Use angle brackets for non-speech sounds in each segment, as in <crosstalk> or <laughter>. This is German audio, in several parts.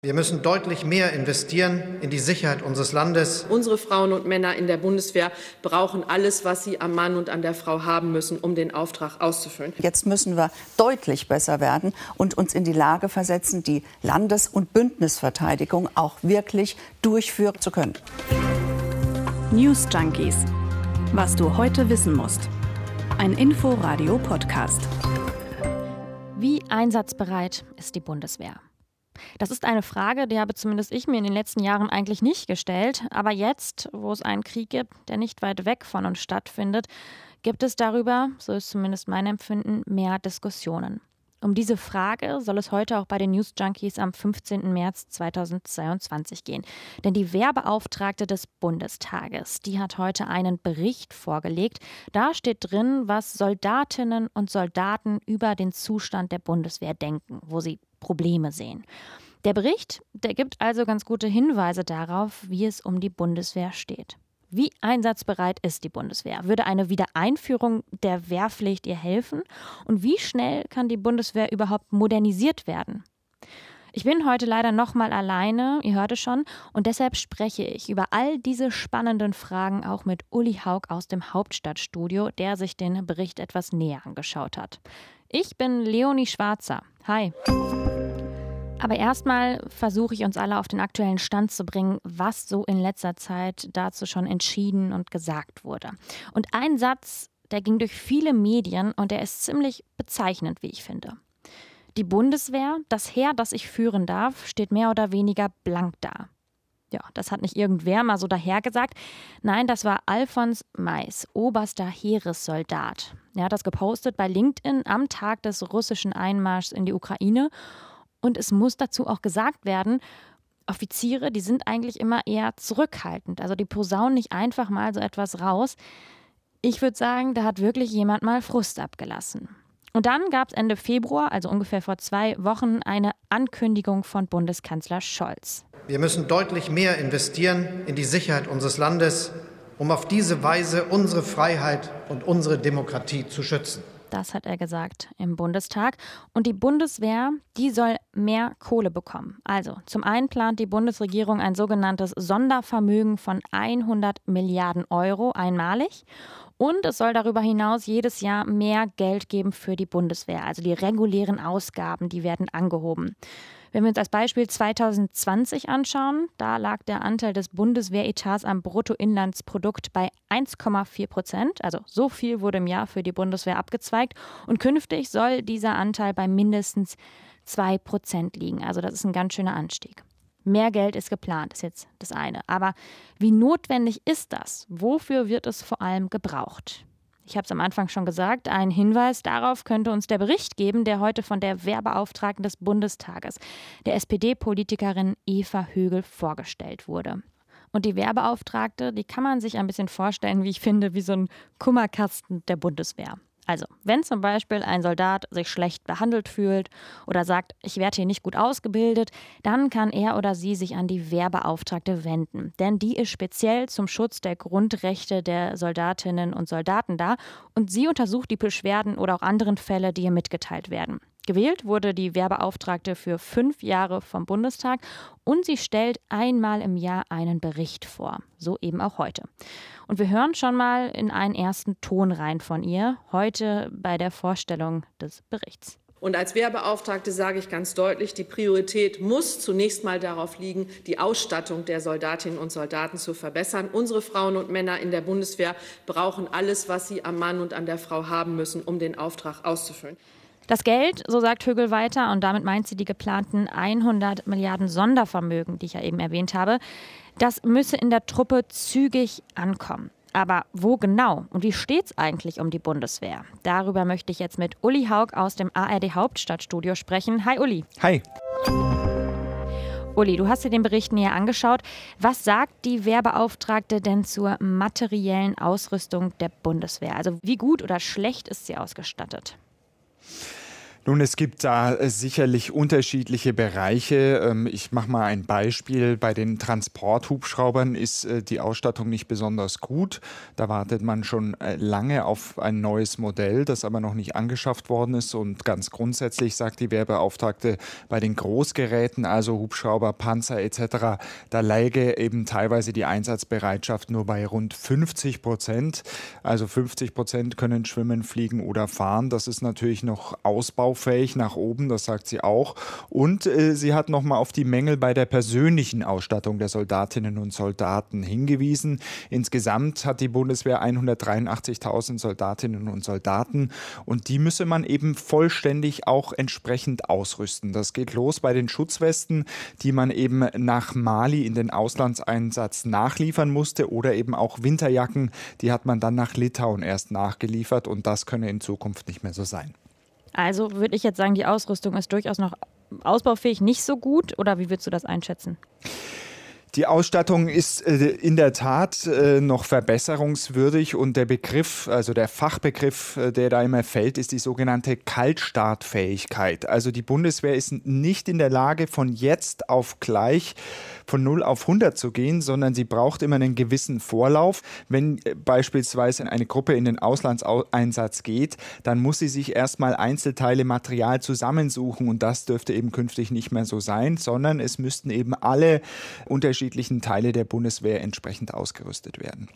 Wir müssen deutlich mehr investieren in die Sicherheit unseres Landes. Unsere Frauen und Männer in der Bundeswehr brauchen alles, was sie am Mann und an der Frau haben müssen, um den Auftrag auszufüllen. Jetzt müssen wir deutlich besser werden und uns in die Lage versetzen, die Landes- und Bündnisverteidigung auch wirklich durchführen zu können. News Junkies. Was du heute wissen musst. Ein Info-Radio-Podcast. Wie einsatzbereit ist die Bundeswehr? Das ist eine Frage, die habe zumindest ich mir in den letzten Jahren eigentlich nicht gestellt. Aber jetzt, wo es einen Krieg gibt, der nicht weit weg von uns stattfindet, gibt es darüber, so ist zumindest mein Empfinden, mehr Diskussionen. Um diese Frage soll es heute auch bei den News Junkies am 15. März 2022 gehen. Denn die Wehrbeauftragte des Bundestages, die hat heute einen Bericht vorgelegt. Da steht drin, was Soldatinnen und Soldaten über den Zustand der Bundeswehr denken, wo sie Probleme sehen. Der Bericht, der gibt also ganz gute Hinweise darauf, wie es um die Bundeswehr steht. Wie einsatzbereit ist die Bundeswehr? Würde eine Wiedereinführung der Wehrpflicht ihr helfen? Und wie schnell kann die Bundeswehr überhaupt modernisiert werden? Ich bin heute leider nochmal alleine, ihr hört es schon, und deshalb spreche ich über all diese spannenden Fragen auch mit Uli Haug aus dem Hauptstadtstudio, der sich den Bericht etwas näher angeschaut hat. Ich bin Leonie Schwarzer. Hi. Aber erstmal versuche ich uns alle auf den aktuellen Stand zu bringen, was so in letzter Zeit dazu schon entschieden und gesagt wurde. Und ein Satz, der ging durch viele Medien und der ist ziemlich bezeichnend, wie ich finde. Die Bundeswehr, das Heer, das ich führen darf, steht mehr oder weniger blank da. Ja, das hat nicht irgendwer mal so dahergesagt. Nein, das war Alfons Mais, oberster Heeressoldat. Er hat das gepostet bei LinkedIn am Tag des russischen Einmarschs in die Ukraine und es muss dazu auch gesagt werden, Offiziere, die sind eigentlich immer eher zurückhaltend. Also die posaunen nicht einfach mal so etwas raus. Ich würde sagen, da hat wirklich jemand mal Frust abgelassen. Und dann gab es Ende Februar, also ungefähr vor zwei Wochen, eine Ankündigung von Bundeskanzler Scholz. Wir müssen deutlich mehr investieren in die Sicherheit unseres Landes, um auf diese Weise unsere Freiheit und unsere Demokratie zu schützen. Das hat er gesagt im Bundestag. Und die Bundeswehr, die soll mehr Kohle bekommen. Also zum einen plant die Bundesregierung ein sogenanntes Sondervermögen von 100 Milliarden Euro einmalig. Und es soll darüber hinaus jedes Jahr mehr Geld geben für die Bundeswehr. Also die regulären Ausgaben, die werden angehoben. Wenn wir uns als Beispiel 2020 anschauen, da lag der Anteil des Bundeswehretats am Bruttoinlandsprodukt bei 1,4 Prozent. Also so viel wurde im Jahr für die Bundeswehr abgezweigt. Und künftig soll dieser Anteil bei mindestens 2 Prozent liegen. Also das ist ein ganz schöner Anstieg. Mehr Geld ist geplant, ist jetzt das eine. Aber wie notwendig ist das? Wofür wird es vor allem gebraucht? Ich habe es am Anfang schon gesagt, ein Hinweis darauf könnte uns der Bericht geben, der heute von der Wehrbeauftragten des Bundestages, der SPD-Politikerin Eva Högel, vorgestellt wurde. Und die Wehrbeauftragte, die kann man sich ein bisschen vorstellen, wie ich finde, wie so ein Kummerkasten der Bundeswehr. Also, wenn zum Beispiel ein Soldat sich schlecht behandelt fühlt oder sagt, ich werde hier nicht gut ausgebildet, dann kann er oder sie sich an die Wehrbeauftragte wenden. Denn die ist speziell zum Schutz der Grundrechte der Soldatinnen und Soldaten da und sie untersucht die Beschwerden oder auch anderen Fälle, die ihr mitgeteilt werden. Gewählt wurde die Wehrbeauftragte für fünf Jahre vom Bundestag und sie stellt einmal im Jahr einen Bericht vor. So eben auch heute. Und wir hören schon mal in einen ersten Ton rein von ihr, heute bei der Vorstellung des Berichts. Und als Wehrbeauftragte sage ich ganz deutlich, die Priorität muss zunächst mal darauf liegen, die Ausstattung der Soldatinnen und Soldaten zu verbessern. Unsere Frauen und Männer in der Bundeswehr brauchen alles, was sie am Mann und an der Frau haben müssen, um den Auftrag auszufüllen. Das Geld, so sagt Högel weiter, und damit meint sie die geplanten 100 Milliarden Sondervermögen, die ich ja eben erwähnt habe, das müsse in der Truppe zügig ankommen. Aber wo genau und wie steht es eigentlich um die Bundeswehr? Darüber möchte ich jetzt mit Uli Haug aus dem ARD Hauptstadtstudio sprechen. Hi Uli. Hi. Uli, du hast dir den Bericht näher angeschaut. Was sagt die Wehrbeauftragte denn zur materiellen Ausrüstung der Bundeswehr? Also wie gut oder schlecht ist sie ausgestattet? Nun, es gibt da äh, sicherlich unterschiedliche Bereiche. Ähm, ich mache mal ein Beispiel. Bei den Transporthubschraubern ist äh, die Ausstattung nicht besonders gut. Da wartet man schon äh, lange auf ein neues Modell, das aber noch nicht angeschafft worden ist. Und ganz grundsätzlich sagt die Wehrbeauftragte, bei den Großgeräten, also Hubschrauber, Panzer etc., da läge eben teilweise die Einsatzbereitschaft nur bei rund 50 Prozent. Also 50 Prozent können schwimmen, fliegen oder fahren. Das ist natürlich noch Ausbau ausbaufähig nach oben, das sagt sie auch. Und äh, sie hat nochmal auf die Mängel bei der persönlichen Ausstattung der Soldatinnen und Soldaten hingewiesen. Insgesamt hat die Bundeswehr 183.000 Soldatinnen und Soldaten und die müsse man eben vollständig auch entsprechend ausrüsten. Das geht los bei den Schutzwesten, die man eben nach Mali in den Auslandseinsatz nachliefern musste oder eben auch Winterjacken, die hat man dann nach Litauen erst nachgeliefert und das könne in Zukunft nicht mehr so sein. Also würde ich jetzt sagen, die Ausrüstung ist durchaus noch ausbaufähig, nicht so gut. Oder wie würdest du das einschätzen? Die Ausstattung ist äh, in der Tat äh, noch verbesserungswürdig und der Begriff, also der Fachbegriff, äh, der da immer fällt, ist die sogenannte Kaltstartfähigkeit. Also die Bundeswehr ist nicht in der Lage, von jetzt auf gleich von 0 auf 100 zu gehen, sondern sie braucht immer einen gewissen Vorlauf. Wenn beispielsweise eine Gruppe in den Auslandseinsatz geht, dann muss sie sich erstmal Einzelteile, Material zusammensuchen und das dürfte eben künftig nicht mehr so sein, sondern es müssten eben alle unterschiedlichen unterschiedlichen Teile der Bundeswehr entsprechend ausgerüstet werden.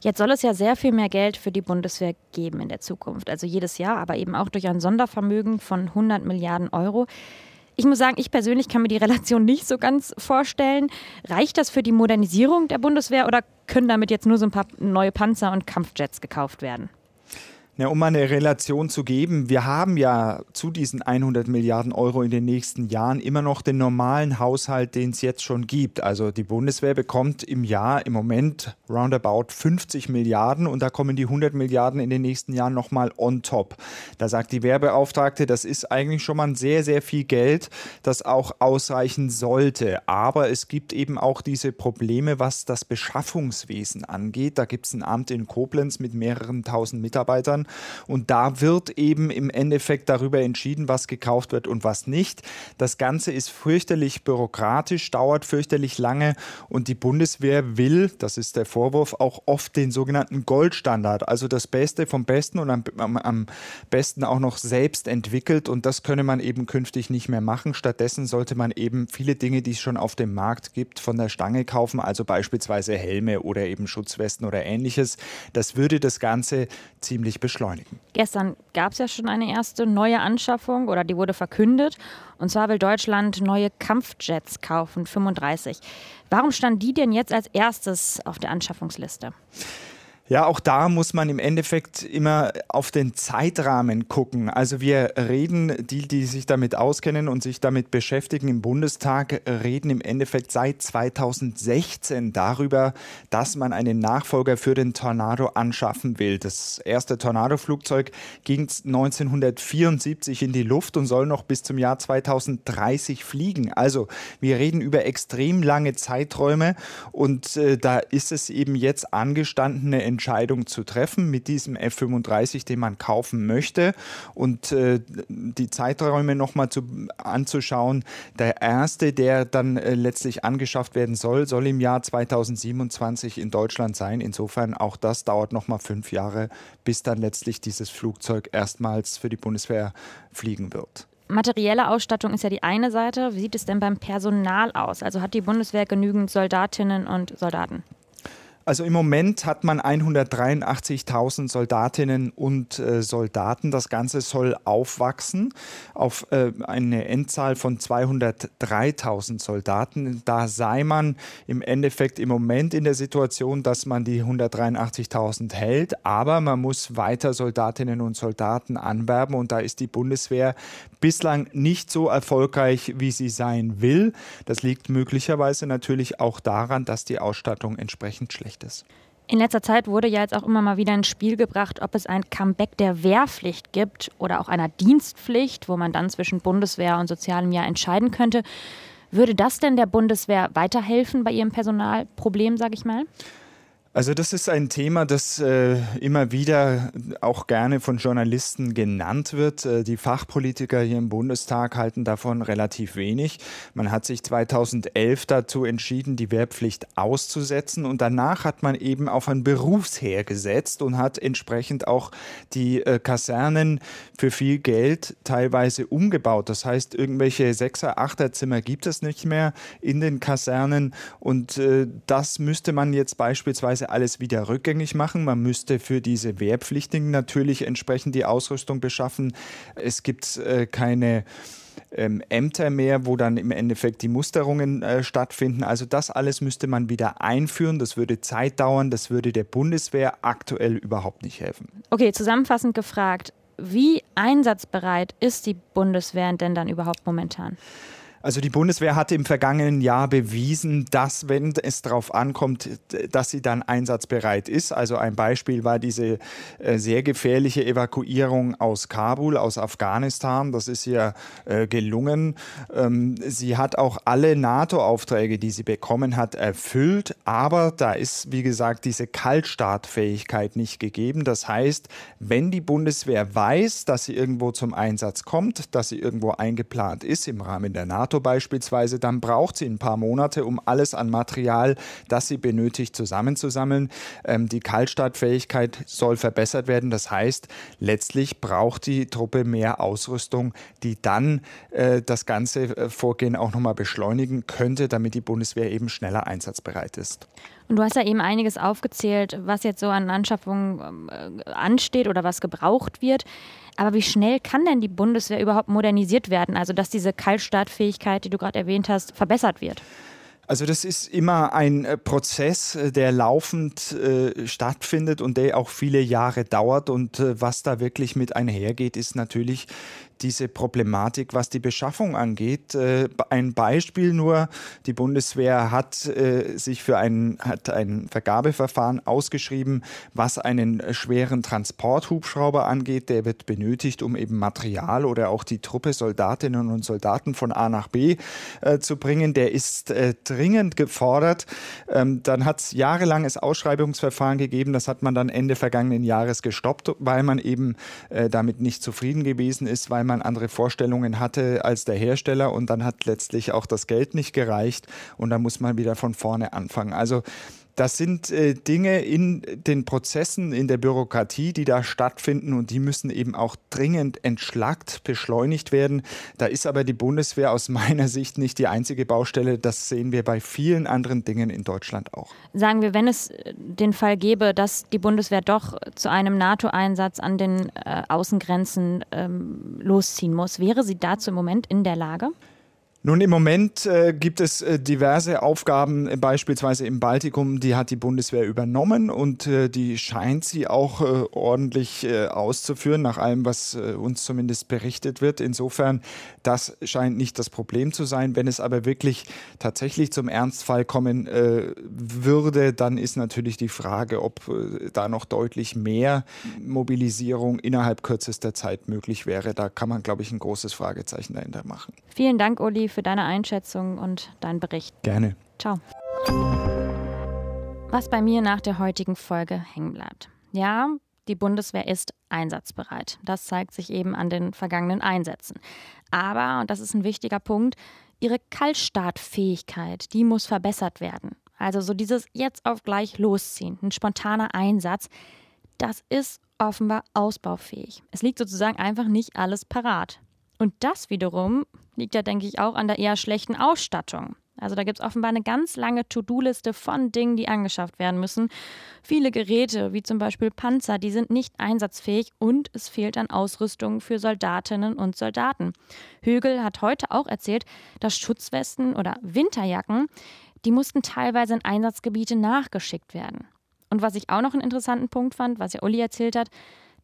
Jetzt soll es ja sehr viel mehr Geld für die Bundeswehr geben in der Zukunft. Also jedes Jahr, aber eben auch durch ein Sondervermögen von 100 Milliarden Euro. Ich muss sagen, ich persönlich kann mir die Relation nicht so ganz vorstellen. Reicht das für die Modernisierung der Bundeswehr oder können damit jetzt nur so ein paar neue Panzer und Kampfjets gekauft werden? Ja, um eine Relation zu geben, wir haben ja zu diesen 100 Milliarden Euro in den nächsten Jahren immer noch den normalen Haushalt, den es jetzt schon gibt. Also die Bundeswehr bekommt im Jahr im Moment roundabout 50 Milliarden und da kommen die 100 Milliarden in den nächsten Jahren nochmal on top. Da sagt die Wehrbeauftragte, das ist eigentlich schon mal sehr, sehr viel Geld, das auch ausreichen sollte. Aber es gibt eben auch diese Probleme, was das Beschaffungswesen angeht. Da gibt es ein Amt in Koblenz mit mehreren tausend Mitarbeitern und da wird eben im Endeffekt darüber entschieden, was gekauft wird und was nicht. Das Ganze ist fürchterlich bürokratisch, dauert fürchterlich lange und die Bundeswehr will, das ist der Vorwurf, auch oft den sogenannten Goldstandard, also das Beste vom Besten und am, am, am besten auch noch selbst entwickelt und das könne man eben künftig nicht mehr machen. Stattdessen sollte man eben viele Dinge, die es schon auf dem Markt gibt, von der Stange kaufen, also beispielsweise Helme oder eben Schutzwesten oder ähnliches. Das würde das Ganze ziemlich beschleunigen beschleunigen. Gestern gab es ja schon eine erste neue Anschaffung oder die wurde verkündet. Und zwar will Deutschland neue Kampfjets kaufen, 35. Warum stand die denn jetzt als erstes auf der Anschaffungsliste? Ja, auch da muss man im Endeffekt immer auf den Zeitrahmen gucken. Also wir reden, die, die sich damit auskennen und sich damit beschäftigen im Bundestag, reden im Endeffekt seit 2016 darüber, dass man einen Nachfolger für den Tornado anschaffen will. Das erste Tornado-Flugzeug ging 1974 in die Luft und soll noch bis zum Jahr 2030 fliegen. Also wir reden über extrem lange Zeiträume und äh, da ist es eben jetzt angestandene Entscheidung zu treffen mit diesem F-35, den man kaufen möchte und äh, die Zeiträume nochmal anzuschauen. Der erste, der dann äh, letztlich angeschafft werden soll, soll im Jahr 2027 in Deutschland sein. Insofern auch das dauert nochmal fünf Jahre, bis dann letztlich dieses Flugzeug erstmals für die Bundeswehr fliegen wird. Materielle Ausstattung ist ja die eine Seite. Wie sieht es denn beim Personal aus? Also hat die Bundeswehr genügend Soldatinnen und Soldaten? Also im Moment hat man 183.000 Soldatinnen und äh, Soldaten. Das Ganze soll aufwachsen auf äh, eine Endzahl von 203.000 Soldaten. Da sei man im Endeffekt im Moment in der Situation, dass man die 183.000 hält, aber man muss weiter Soldatinnen und Soldaten anwerben und da ist die Bundeswehr bislang nicht so erfolgreich, wie sie sein will. Das liegt möglicherweise natürlich auch daran, dass die Ausstattung entsprechend schlecht Wehrpflicht ist. In letzter Zeit wurde ja jetzt auch immer mal wieder ins Spiel gebracht, ob es ein Comeback der Wehrpflicht gibt oder auch einer Dienstpflicht, wo man dann zwischen Bundeswehr und sozialem Jahr entscheiden könnte. Würde das denn der Bundeswehr weiterhelfen bei ihrem Personalproblem, sage ich mal? Also das ist ein Thema, das äh, immer wieder auch gerne von Journalisten genannt wird. Äh, die Fachpolitiker hier im Bundestag halten davon relativ wenig. Man hat sich 2011 dazu entschieden, die Wehrpflicht auszusetzen und danach hat man eben auf ein Berufsheer gesetzt und hat entsprechend auch die äh, Kasernen für viel Geld teilweise umgebaut. Das heißt, irgendwelche Sechser, Achterzimmer gibt es nicht mehr in den Kasernen und äh, das müsste man jetzt beispielsweise Ganze alles wieder rückgängig machen. Man müsste für diese Wehrpflichtigen natürlich entsprechend die Ausrüstung beschaffen. Es gibt äh, keine ähm, Ämter mehr, wo dann im Endeffekt die Musterungen äh, stattfinden. Also das alles müsste man wieder einführen. Das würde Zeit dauern. Das würde der Bundeswehr aktuell überhaupt nicht helfen. Okay, zusammenfassend gefragt, wie einsatzbereit ist die Bundeswehr denn dann überhaupt momentan? Also die Bundeswehr hatte im vergangenen Jahr bewiesen, dass, wenn es darauf ankommt, dass sie dann einsatzbereit ist. Also ein Beispiel war diese äh, sehr gefährliche Evakuierung aus Kabul, aus Afghanistan. Das ist ihr äh, gelungen. Ähm, sie hat auch alle NATO-Aufträge, die sie bekommen hat, erfüllt. Aber da ist, wie gesagt, diese Kaltstartfähigkeit nicht gegeben. Das heißt, wenn die Bundeswehr weiß, dass sie irgendwo zum Einsatz kommt, dass sie irgendwo eingeplant ist im Rahmen der NATO, NATO beispielsweise, dann braucht sie ein paar Monate, um alles an Material, das sie benötigt, zusammenzusammeln. Ähm, die Kaltstartfähigkeit soll verbessert werden. Das heißt, letztlich braucht die Truppe mehr Ausrüstung, die dann äh, das ganze äh, Vorgehen auch nochmal beschleunigen könnte, damit die Bundeswehr eben schneller einsatzbereit ist. Und du hast ja eben einiges aufgezählt, was jetzt so an Anschaffungen äh, ansteht oder was gebraucht wird. Aber wie schnell kann denn die Bundeswehr überhaupt modernisiert werden? Also, dass diese Kaltstartfähigkeit, die du gerade erwähnt hast, verbessert wird? Also das ist immer ein äh, Prozess, äh, der laufend äh, stattfindet und der auch viele Jahre dauert. Und äh, was da wirklich mit einhergeht, ist natürlich diese Problematik, was die Beschaffung angeht. Äh, ein Beispiel nur, die Bundeswehr hat sich für ein, hat ein Vergabeverfahren ausgeschrieben, was einen schweren Transporthubschrauber angeht. Der wird benötigt, um eben Material oder auch die Truppe Soldatinnen und Soldaten von A nach B zu bringen. Der ist äh, dringend gefordert. Ähm, dann hat es jahrelanges Ausschreibungsverfahren gegeben. Das hat man dann Ende vergangenen Jahres gestoppt, weil man eben äh, damit nicht zufrieden gewesen ist, weil man andere Vorstellungen hatte als der Hersteller und dann hat letztlich auch das Geld nicht gereicht und da muss man wieder von vorne anfangen. Also das sind äh, Dinge in den Prozessen, in der Bürokratie, die da stattfinden und die müssen eben auch dringend entschlackt, beschleunigt werden. Da ist aber die Bundeswehr aus <laughs> meiner Sicht nicht die einzige Baustelle. Das sehen wir bei vielen anderen Dingen in Deutschland auch. Sagen wir, wenn es äh, den Fall gäbe, dass die Bundeswehr doch zu einem NATO-Einsatz an den äh, Außengrenzen ähm, losziehen muss, wäre sie dazu im Moment in der Lage? Nun, im Moment äh, gibt es äh, diverse Aufgaben, äh, beispielsweise im Baltikum, die hat die Bundeswehr übernommen und äh, die scheint sie auch äh, ordentlich äh, auszuführen, nach allem, was uns zumindest berichtet wird. Insofern, das scheint nicht das Problem zu sein. Wenn es aber wirklich tatsächlich zum Ernstfall kommen würde, dann ist natürlich die Frage, ob da noch deutlich mehr Mobilisierung innerhalb kürzester Zeit möglich wäre. Da kann man, glaube ich, ein großes Fragezeichen dahinter machen. Vielen Dank, Uli für deine Einschätzung und deinen Bericht. Gerne. Ciao. Was bei mir nach der heutigen Folge hängen bleibt. Ja, die Bundeswehr ist einsatzbereit. Das zeigt sich eben an den vergangenen Einsätzen. Aber, und das ist ein wichtiger Punkt, ihre Kaltstartfähigkeit, die muss verbessert werden. Also so dieses jetzt auf gleich losziehen, ein spontaner Einsatz, das ist offenbar ausbaufähig. Es liegt sozusagen einfach nicht alles parat. Und das wiederum liegt ja, denke ich, auch an der eher schlechten Ausstattung. Also da gibt es offenbar eine ganz lange To-Do-Liste von Dingen, die angeschafft werden müssen. Viele Geräte, wie zum Beispiel Panzer, die sind nicht einsatzfähig und es fehlt an Ausrüstung für Soldatinnen und Soldaten. Högel hat heute auch erzählt, dass Schutzwesten oder Winterjacken, die mussten teilweise in Einsatzgebiete nachgeschickt werden. Und was ich auch noch einen interessanten Punkt fand, was ja Uli erzählt hat,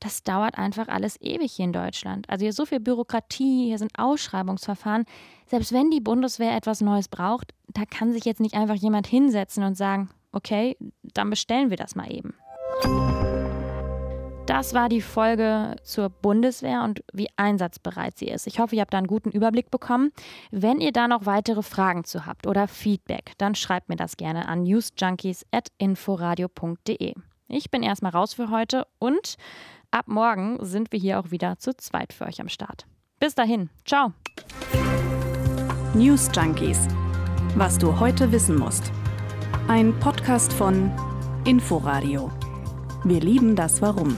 das dauert einfach alles ewig hier in Deutschland. Also hier ist so viel Bürokratie, hier sind Ausschreibungsverfahren. Selbst wenn die Bundeswehr etwas Neues braucht, da kann sich jetzt nicht einfach jemand hinsetzen und sagen, okay, dann bestellen wir das mal eben. Das war die Folge zur Bundeswehr und wie einsatzbereit sie ist. Ich hoffe, ihr habt da einen guten Überblick bekommen. Wenn ihr da noch weitere Fragen zu habt oder Feedback, dann schreibt mir das gerne an newsjunkies.inforadio.de. Ich bin erstmal raus für heute und ab morgen sind wir hier auch wieder zu zweit für euch am Start. Bis dahin, ciao. News Junkies. Was du heute wissen musst. Ein Podcast von Inforadio. Wir lieben das Warum.